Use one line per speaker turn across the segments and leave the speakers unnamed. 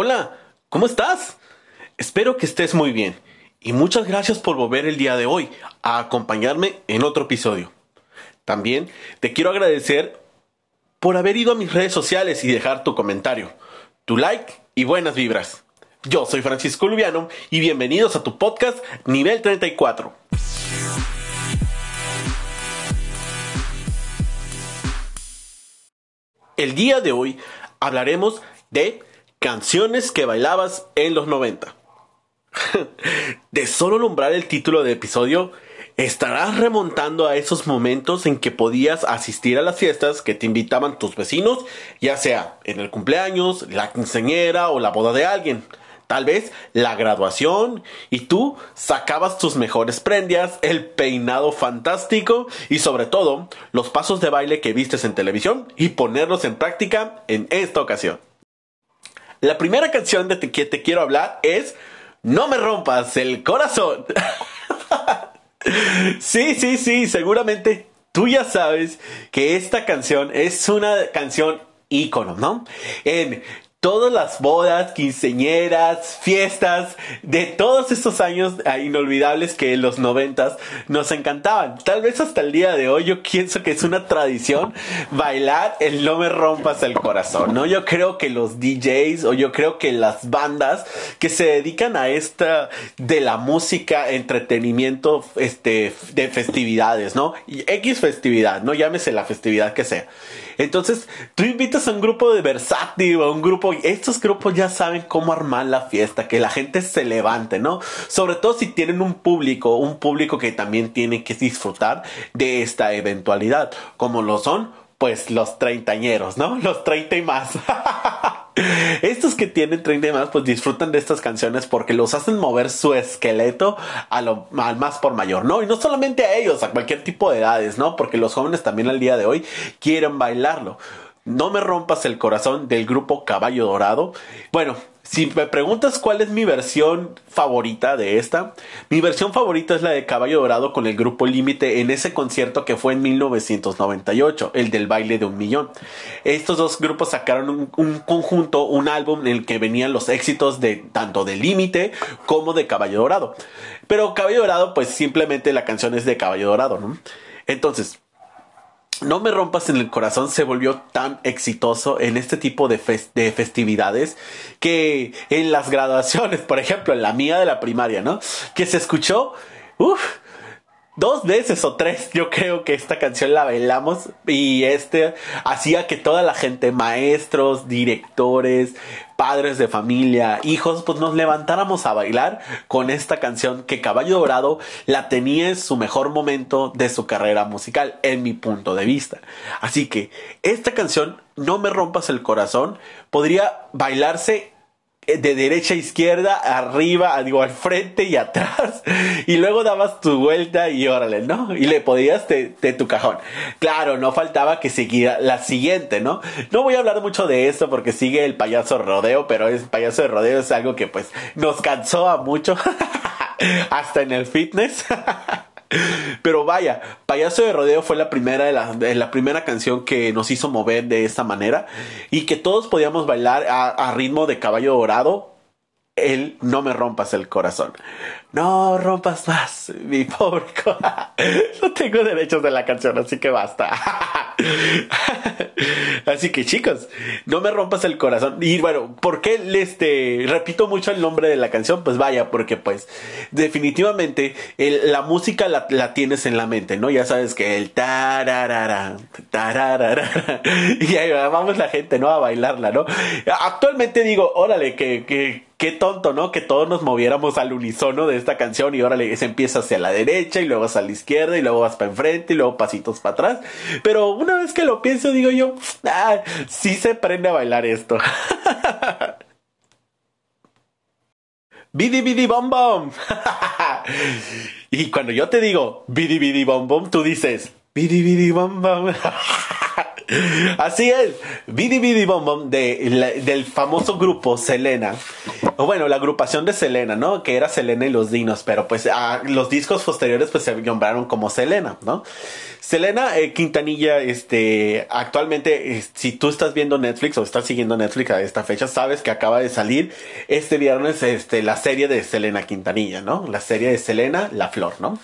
Hola, ¿cómo estás? Espero que estés muy bien y muchas gracias por volver el día de hoy a acompañarme en otro episodio. También te quiero agradecer por haber ido a mis redes sociales y dejar tu comentario, tu like y buenas vibras. Yo soy Francisco Lubiano y bienvenidos a tu podcast Nivel 34. El día de hoy hablaremos de canciones que bailabas en los 90. de solo nombrar el título del episodio, estarás remontando a esos momentos en que podías asistir a las fiestas que te invitaban tus vecinos, ya sea en el cumpleaños, la quinceañera o la boda de alguien. Tal vez la graduación y tú sacabas tus mejores prendias, el peinado fantástico y sobre todo los pasos de baile que vistes en televisión y ponerlos en práctica en esta ocasión. La primera canción de que te quiero hablar es No me rompas el corazón. sí, sí, sí, seguramente tú ya sabes que esta canción es una canción ícono, ¿no? En todas las bodas, quinceñeras, fiestas de todos estos años inolvidables que en los noventas nos encantaban. Tal vez hasta el día de hoy yo pienso que es una tradición bailar el no me rompas el corazón, ¿no? Yo creo que los DJs o yo creo que las bandas que se dedican a esta de la música, entretenimiento, este, de festividades, ¿no? X festividad, no llámese la festividad que sea. Entonces, tú invitas a un grupo de versátil a un grupo, estos grupos ya saben cómo armar la fiesta, que la gente se levante, ¿no? Sobre todo si tienen un público, un público que también tiene que disfrutar de esta eventualidad, como lo son, pues los treintañeros, ¿no? Los treinta y más. Estos que tienen 30 y más, pues disfrutan de estas canciones porque los hacen mover su esqueleto a lo, al más por mayor, ¿no? Y no solamente a ellos, a cualquier tipo de edades, ¿no? Porque los jóvenes también al día de hoy quieren bailarlo. No me rompas el corazón del grupo Caballo Dorado. Bueno, si me preguntas cuál es mi versión favorita de esta, mi versión favorita es la de Caballo Dorado con el grupo Límite en ese concierto que fue en 1998, el del baile de un millón. Estos dos grupos sacaron un, un conjunto, un álbum en el que venían los éxitos de tanto de Límite como de Caballo Dorado. Pero Caballo Dorado, pues simplemente la canción es de Caballo Dorado, ¿no? Entonces, no me rompas en el corazón se volvió tan exitoso en este tipo de, de, festividades que en las graduaciones, por ejemplo, en la mía de la primaria, ¿no? Que se escuchó, uff, dos veces o tres yo creo que esta canción la bailamos y este hacía que toda la gente, maestros, directores, padres de familia, hijos, pues nos levantáramos a bailar con esta canción que Caballo Dorado la tenía en su mejor momento de su carrera musical, en mi punto de vista. Así que esta canción, No me rompas el corazón, podría bailarse de derecha a izquierda, arriba, digo, al frente y atrás. Y luego dabas tu vuelta y órale, ¿no? Y le podías de, tu cajón. Claro, no faltaba que siguiera la siguiente, ¿no? No voy a hablar mucho de esto porque sigue el payaso rodeo, pero el payaso de rodeo es algo que pues nos cansó a mucho. Hasta en el fitness. Pero vaya, Payaso de Rodeo fue la primera de la, primera canción que nos hizo mover de esta manera y que todos podíamos bailar a ritmo de caballo dorado. El no me rompas el corazón. No rompas más, mi pobre. no tengo derechos de la canción, así que basta. Así que chicos, no me rompas el corazón. Y bueno, ¿por qué este, repito mucho el nombre de la canción? Pues vaya, porque pues definitivamente la música la, tienes en la mente, ¿no? Ya sabes que el tararara, tararara, y ahí vamos la gente, ¿no? A bailarla, ¿no? Actualmente digo, órale, que, que, qué tonto, ¿no? Que todos nos moviéramos al unísono de esta canción y órale, se empieza hacia la derecha y luego hacia la izquierda y luego vas para enfrente y luego pasitos para atrás. Pero una vez que lo pienso, digo yo, ah, sí se prende a bailar esto. Bidi bidi bom bom. y cuando yo te digo bidi bidi bom bom, tú dices bidi bidi bom bom. Así es, Bidi Bidi Bom Bom de, del famoso grupo Selena. O bueno, la agrupación de Selena, ¿no? Que era Selena y los Dinos, pero pues a, los discos posteriores pues se nombraron como Selena, ¿no? Selena eh, Quintanilla, este, actualmente, si tú estás viendo Netflix o estás siguiendo Netflix a esta fecha, sabes que acaba de salir este viernes, este, la serie de Selena Quintanilla, ¿no? La serie de Selena, La Flor, ¿no?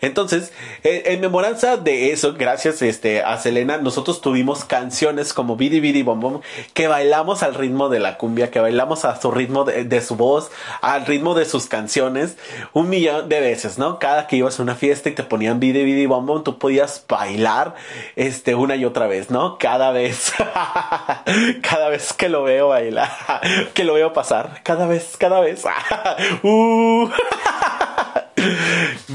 Entonces, en, memoranza de eso, gracias este, a Selena, nosotros tuvimos canciones como Bidi Bidi Bom Bom que bailamos al ritmo de la cumbia, que bailamos a su ritmo de, su voz, al ritmo de sus canciones, un millón de veces, ¿no? Cada que ibas a una fiesta y te ponían Bidi Bidi Bom Bom, tú podías bailar este, una y otra vez, ¿no? Cada vez, cada vez que lo veo bailar, que lo veo pasar, cada vez, cada vez. uh.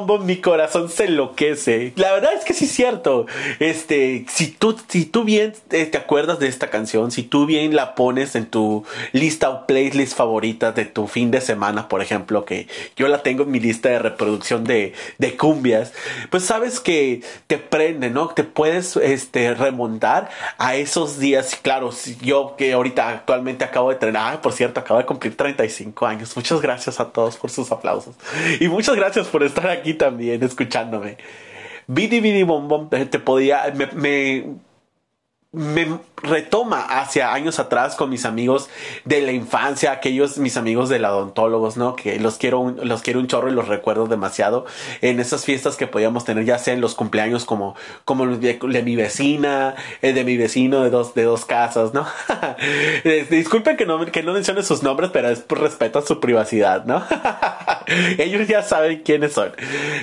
Vidi Vidi Bom mi corazón se enloquece. La verdad es que sí es cierto. Este, si tú, si tú bien te acuerdas de esta canción, si tú bien la pones en tu lista o playlist favorita de tu fin de semana, por ejemplo, que yo la tengo en mi lista de reproducción de, de cumbias, pues sabes que te prende, ¿no? Te puedes este, remontar a esos días. Claro, yo que ahorita actualmente acabo de entrenar, por cierto, acabo de cumplir 35 años. Muchas gracias a todos por sus aplausos. Y muchas gracias por estar aquí también escuchándome. Bidi Bidi Bom te podía, me retoma hacia años atrás con mis amigos de la infancia, aquellos mis amigos de la odontólogos, ¿no? Que los quiero, los quiero un chorro y los recuerdo demasiado en esas fiestas que podíamos tener, ya sea en los cumpleaños como, como de, mi vecina, el de mi vecino de dos, de dos casas, ¿no? Disculpen que no, que no mencione sus nombres, pero es por respeto a su privacidad, ¿no? Ellos ya saben quiénes son.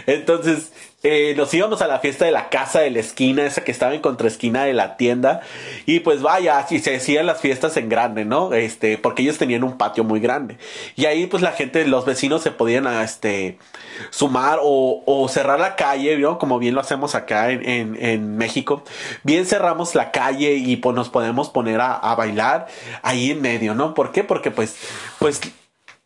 Entonces, eh, nos íbamos a la fiesta de la casa de la esquina, esa que estaba en contraesquina de la tienda. Y pues vaya, así se hacían las fiestas en grande, ¿no? Este, porque ellos tenían un patio muy grande. Y ahí pues la gente, los vecinos se podían, este, sumar o, o cerrar la calle, ¿no? Como bien lo hacemos acá en, en, en, México. Bien cerramos la calle y pues nos podemos poner a, a bailar ahí en medio, ¿no? ¿Por qué? Porque pues, pues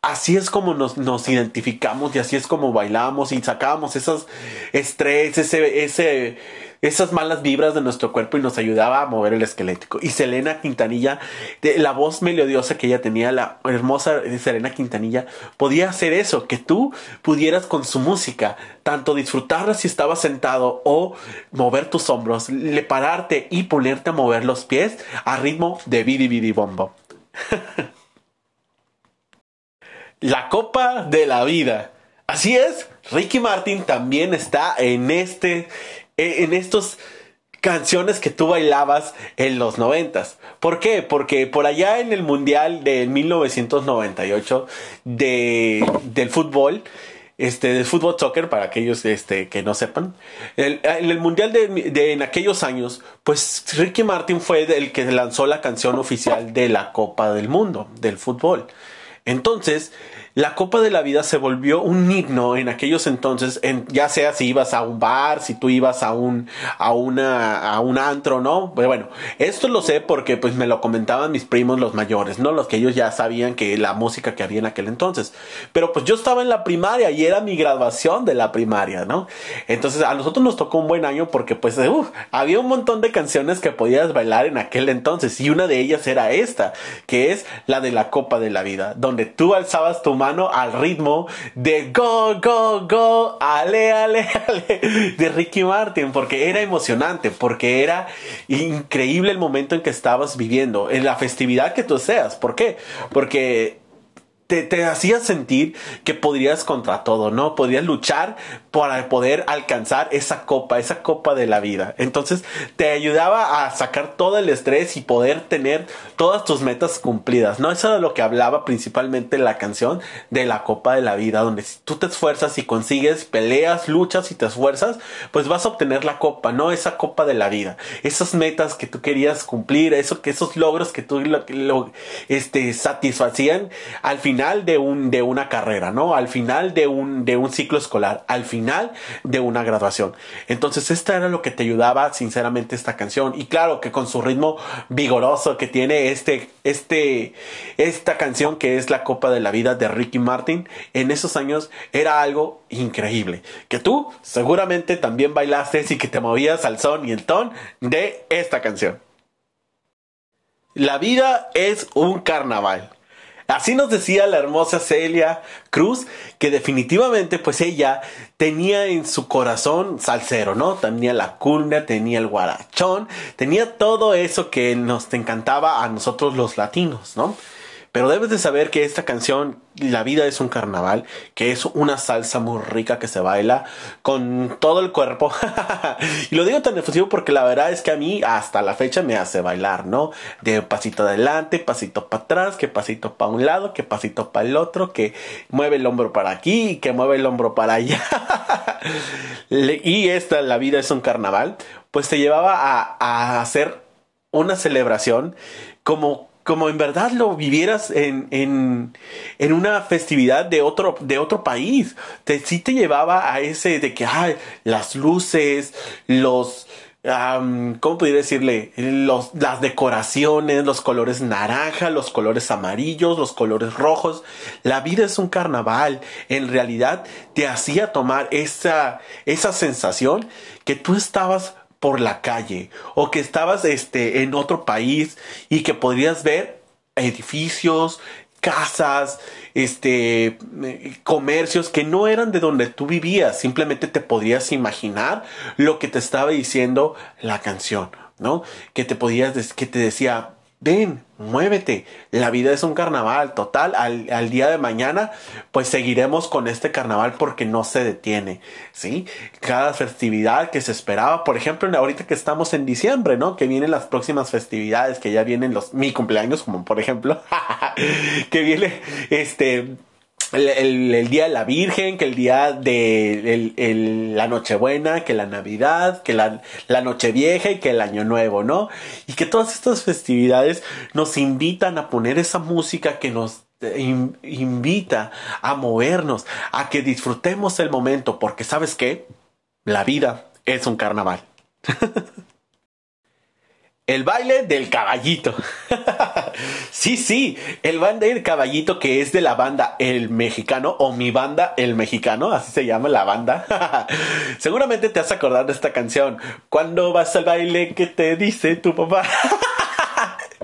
así es como nos, nos, identificamos y así es como bailamos y sacábamos esos estrés, ese, ese, esas malas vibras de nuestro cuerpo y nos ayudaba a mover el esquelético. Y Selena Quintanilla, de, la voz melodiosa que ella tenía, la hermosa Selena Quintanilla, podía hacer eso, que tú pudieras con su música tanto disfrutarla si estabas sentado o mover tus hombros, le pararte y ponerte a mover los pies a ritmo de bidi bidi bombo. la copa de la vida. Así es, Ricky Martin también está en este, en estos canciones que tú bailabas en los noventas. ¿Por qué? Porque por allá en el Mundial de 1998 de, del fútbol, este, del fútbol soccer, para aquellos este, que no sepan, en el Mundial de, en aquellos años, pues Ricky Martin fue el que lanzó la canción oficial de la Copa del Mundo, del fútbol. Entonces, la Copa de la Vida se volvió un himno en aquellos entonces, en, ya sea si ibas a un bar, si tú ibas a un, a una, a un antro, ¿no? Pero bueno, esto lo sé porque pues me lo comentaban mis primos los mayores, ¿no? Los que ellos ya sabían que la música que había en aquel entonces. Pero pues yo estaba en la primaria y era mi graduación de la primaria, ¿no? Entonces a nosotros nos tocó un buen año porque pues había un montón de canciones que podías bailar en aquel entonces y una de ellas era esta, que es la de la Copa de la Vida, donde tú alzabas tu mano al ritmo de Go, Go, Go, Ale, Ale, Ale de Ricky Martin, porque era emocionante, porque era increíble el momento en que estabas viviendo, en la festividad que tú seas. ¿Por qué? Porque te, te hacía sentir que podrías contra todo, ¿no? Podrías luchar para poder alcanzar esa copa, esa copa de la vida. Entonces te ayudaba a sacar todo el estrés y poder tener todas tus metas cumplidas, ¿no? Eso es lo que hablaba principalmente la canción de la copa de la vida, donde si tú te esfuerzas y consigues, peleas, luchas y te esfuerzas, pues vas a obtener la copa, ¿no? Esa copa de la vida. Esas metas que tú querías cumplir, eso, que esos logros que tú lo, este, satisfacían al final de, un, de una carrera, ¿no? Al final de un, de un ciclo escolar, al final de una graduación. Entonces, esta era lo que te ayudaba, sinceramente, esta canción. Y claro que con su ritmo vigoroso que tiene este, este, esta canción que es La Copa de la Vida de Ricky Martin, en esos años era algo increíble. Que tú seguramente también bailaste y que te movías al son y el ton de esta canción. La vida es un carnaval. Así nos decía la hermosa Celia Cruz, que definitivamente pues ella tenía en su corazón salsero, ¿no? Tenía la cumbia, tenía el guarachón, tenía todo eso que nos encantaba a nosotros los latinos, ¿no? Pero debes de saber que esta canción, La vida es un carnaval, que es una salsa muy rica que se baila con todo el cuerpo. y lo digo tan efusivo porque la verdad es que a mí hasta la fecha me hace bailar, ¿no? De pasito adelante, pasito para atrás, que pasito para un lado, que pasito para el otro, que mueve el hombro para aquí que mueve el hombro para allá. y esta, La vida es un carnaval, pues te llevaba a, a hacer una celebración como como en verdad lo vivieras en, en, en, una festividad de otro, de otro país. Te, sí te llevaba a ese de que las luces, los, ¿cómo podría decirle? Los, las decoraciones, los colores naranja, los colores amarillos, los colores rojos. La vida es un carnaval. En realidad te hacía tomar esa, esa sensación que tú estabas por la calle o que estabas este, en otro país y que podrías ver edificios, casas, este, comercios que no eran de donde tú vivías, simplemente te podías imaginar lo que te estaba diciendo la canción, ¿no? Que te podías, que te decía, ven, muévete, la vida es un carnaval, total, al, día de mañana, pues seguiremos con este carnaval porque no se detiene, ¿sí? Cada festividad que se esperaba, por ejemplo, ahorita que estamos en diciembre, ¿no? Que vienen las próximas festividades, que ya vienen los, mi cumpleaños, como por ejemplo, que viene, este, el, día de la Virgen, que el día de la Nochebuena, que la Navidad, que la, la Nochevieja y que el Año Nuevo, ¿no? Y que todas estas festividades nos invitan a poner esa música que nos invita a movernos, a que disfrutemos el momento, porque sabes qué, la vida es un carnaval. El baile del caballito. sí, sí, el baile del caballito que es de la banda El Mexicano o mi banda El Mexicano, así se llama la banda. Seguramente te has acordado de esta canción. Cuando vas al baile, ¿qué te dice tu papá?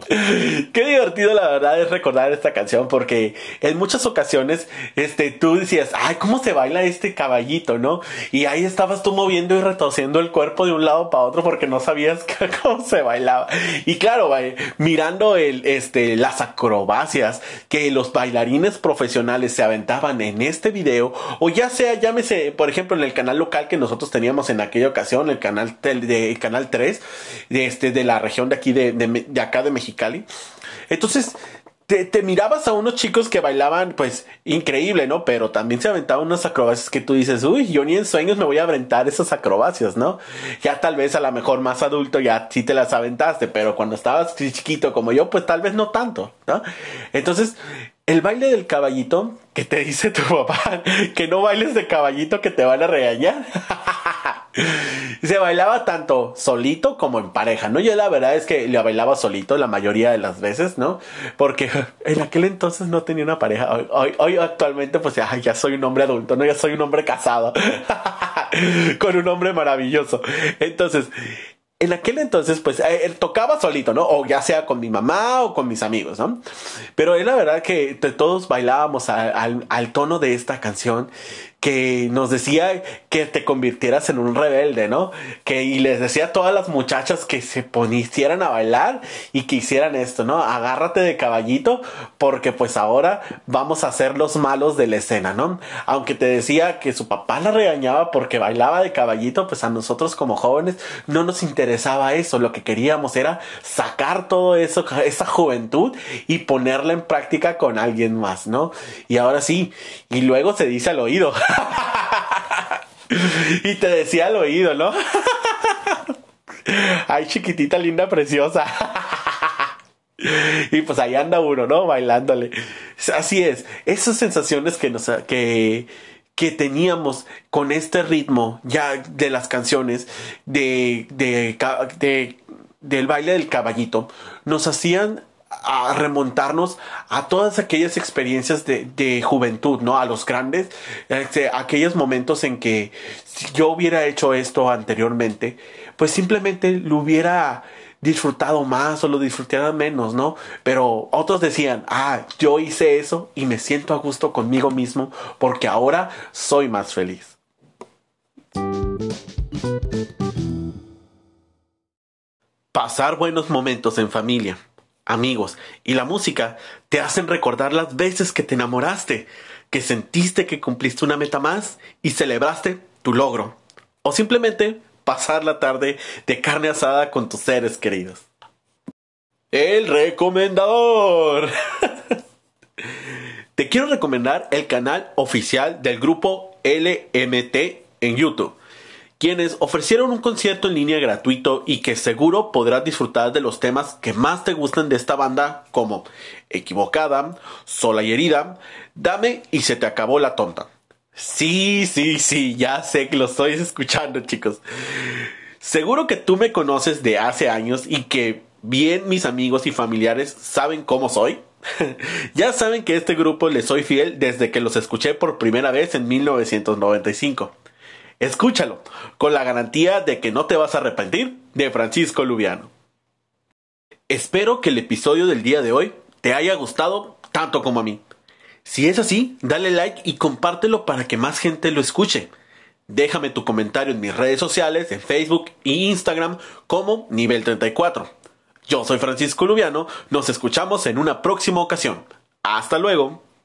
Qué divertido la verdad es recordar esta canción porque en muchas ocasiones este tú decías, "Ay, cómo se baila este caballito", ¿no? Y ahí estabas tú moviendo y retorciendo el cuerpo de un lado para otro porque no sabías cómo se bailaba. Y claro, mirando el este las acrobacias que los bailarines profesionales se aventaban en este video o ya sea llámese, por ejemplo, en el canal local que nosotros teníamos en aquella ocasión, el canal de, canal 3 de este de la región de aquí de, de acá de México Cali. Entonces, te, mirabas a unos chicos que bailaban, pues, increíble, ¿no? Pero también se aventaban unas acrobacias que tú dices, uy, yo ni en sueños me voy a aventar esas acrobacias, ¿no? Ya tal vez a lo mejor más adulto ya sí te las aventaste, pero cuando estabas chiquito como yo, pues tal vez no tanto, ¿no? Entonces, el baile del caballito, que te dice tu papá, que no bailes de caballito que te van a regañar. se bailaba tanto solito como en pareja, ¿no? Yo la verdad es que la bailaba solito la mayoría de las veces, ¿no? Porque en aquel entonces no tenía una pareja. Hoy, hoy, actualmente, pues ya, ya soy un hombre adulto, ¿no? Ya soy un hombre casado. Con un hombre maravilloso. Entonces, en aquel entonces, pues, eh, él tocaba solito, ¿no? O ya sea con mi mamá o con mis amigos, ¿no? Pero es la verdad que todos bailábamos al, al, tono de esta canción que nos decía que te convirtieras en un rebelde, ¿no? Que y les decía a todas las muchachas que se ponicieran a bailar y que hicieran esto, ¿no? Agárrate de caballito porque pues ahora vamos a ser los malos de la escena, ¿no? Aunque te decía que su papá la regañaba porque bailaba de caballito, pues a nosotros como jóvenes no nos interesaba eso, lo que queríamos era sacar todo eso, esa juventud y ponerla en práctica con alguien más, ¿no? Y ahora sí, y luego se dice al oído. y te decía al oído, ¿no? Ay, chiquitita, linda, preciosa. y pues ahí anda uno, ¿no? Bailándole. Así es. Esas sensaciones que nos, que, que teníamos con este ritmo ya de las canciones de, de, de, del baile del caballito nos hacían a remontarnos a todas aquellas experiencias de, de juventud, ¿no? A los grandes, este, aquellos momentos en que si yo hubiera hecho esto anteriormente, pues simplemente lo hubiera disfrutado más o lo disfrutara menos, ¿no? Pero otros decían, ah, yo hice eso y me siento a gusto conmigo mismo porque ahora soy más feliz. Pasar buenos momentos en familia, amigos y la música te hacen recordar las veces que te enamoraste, que sentiste que cumpliste una meta más y celebraste tu logro. O simplemente pasar la tarde de carne asada con tus seres queridos. El recomendador. Te quiero recomendar el canal oficial del grupo LMT en YouTube, quienes ofrecieron un concierto en línea gratuito y que seguro podrás disfrutar de los temas que más te gustan de esta banda como Equivocada, Sola y Herida, Dame y se te acabó la tonta. Sí, sí, sí, ya sé que lo estoy escuchando, chicos. Seguro que tú me conoces de hace años y que bien mis amigos y familiares saben cómo soy. ya saben que este grupo le soy fiel desde que los escuché por primera vez en 1995. Escúchalo, con la garantía de que no te vas a arrepentir, de Francisco Lubiano. Espero que el episodio del día de hoy te haya gustado tanto como a mí. Si es así, dale like y compártelo para que más gente lo escuche. Déjame tu comentario en mis redes sociales, en Facebook e Instagram como Nivel 34. Yo soy Francisco Lubiano, nos escuchamos en una próxima ocasión. Hasta luego.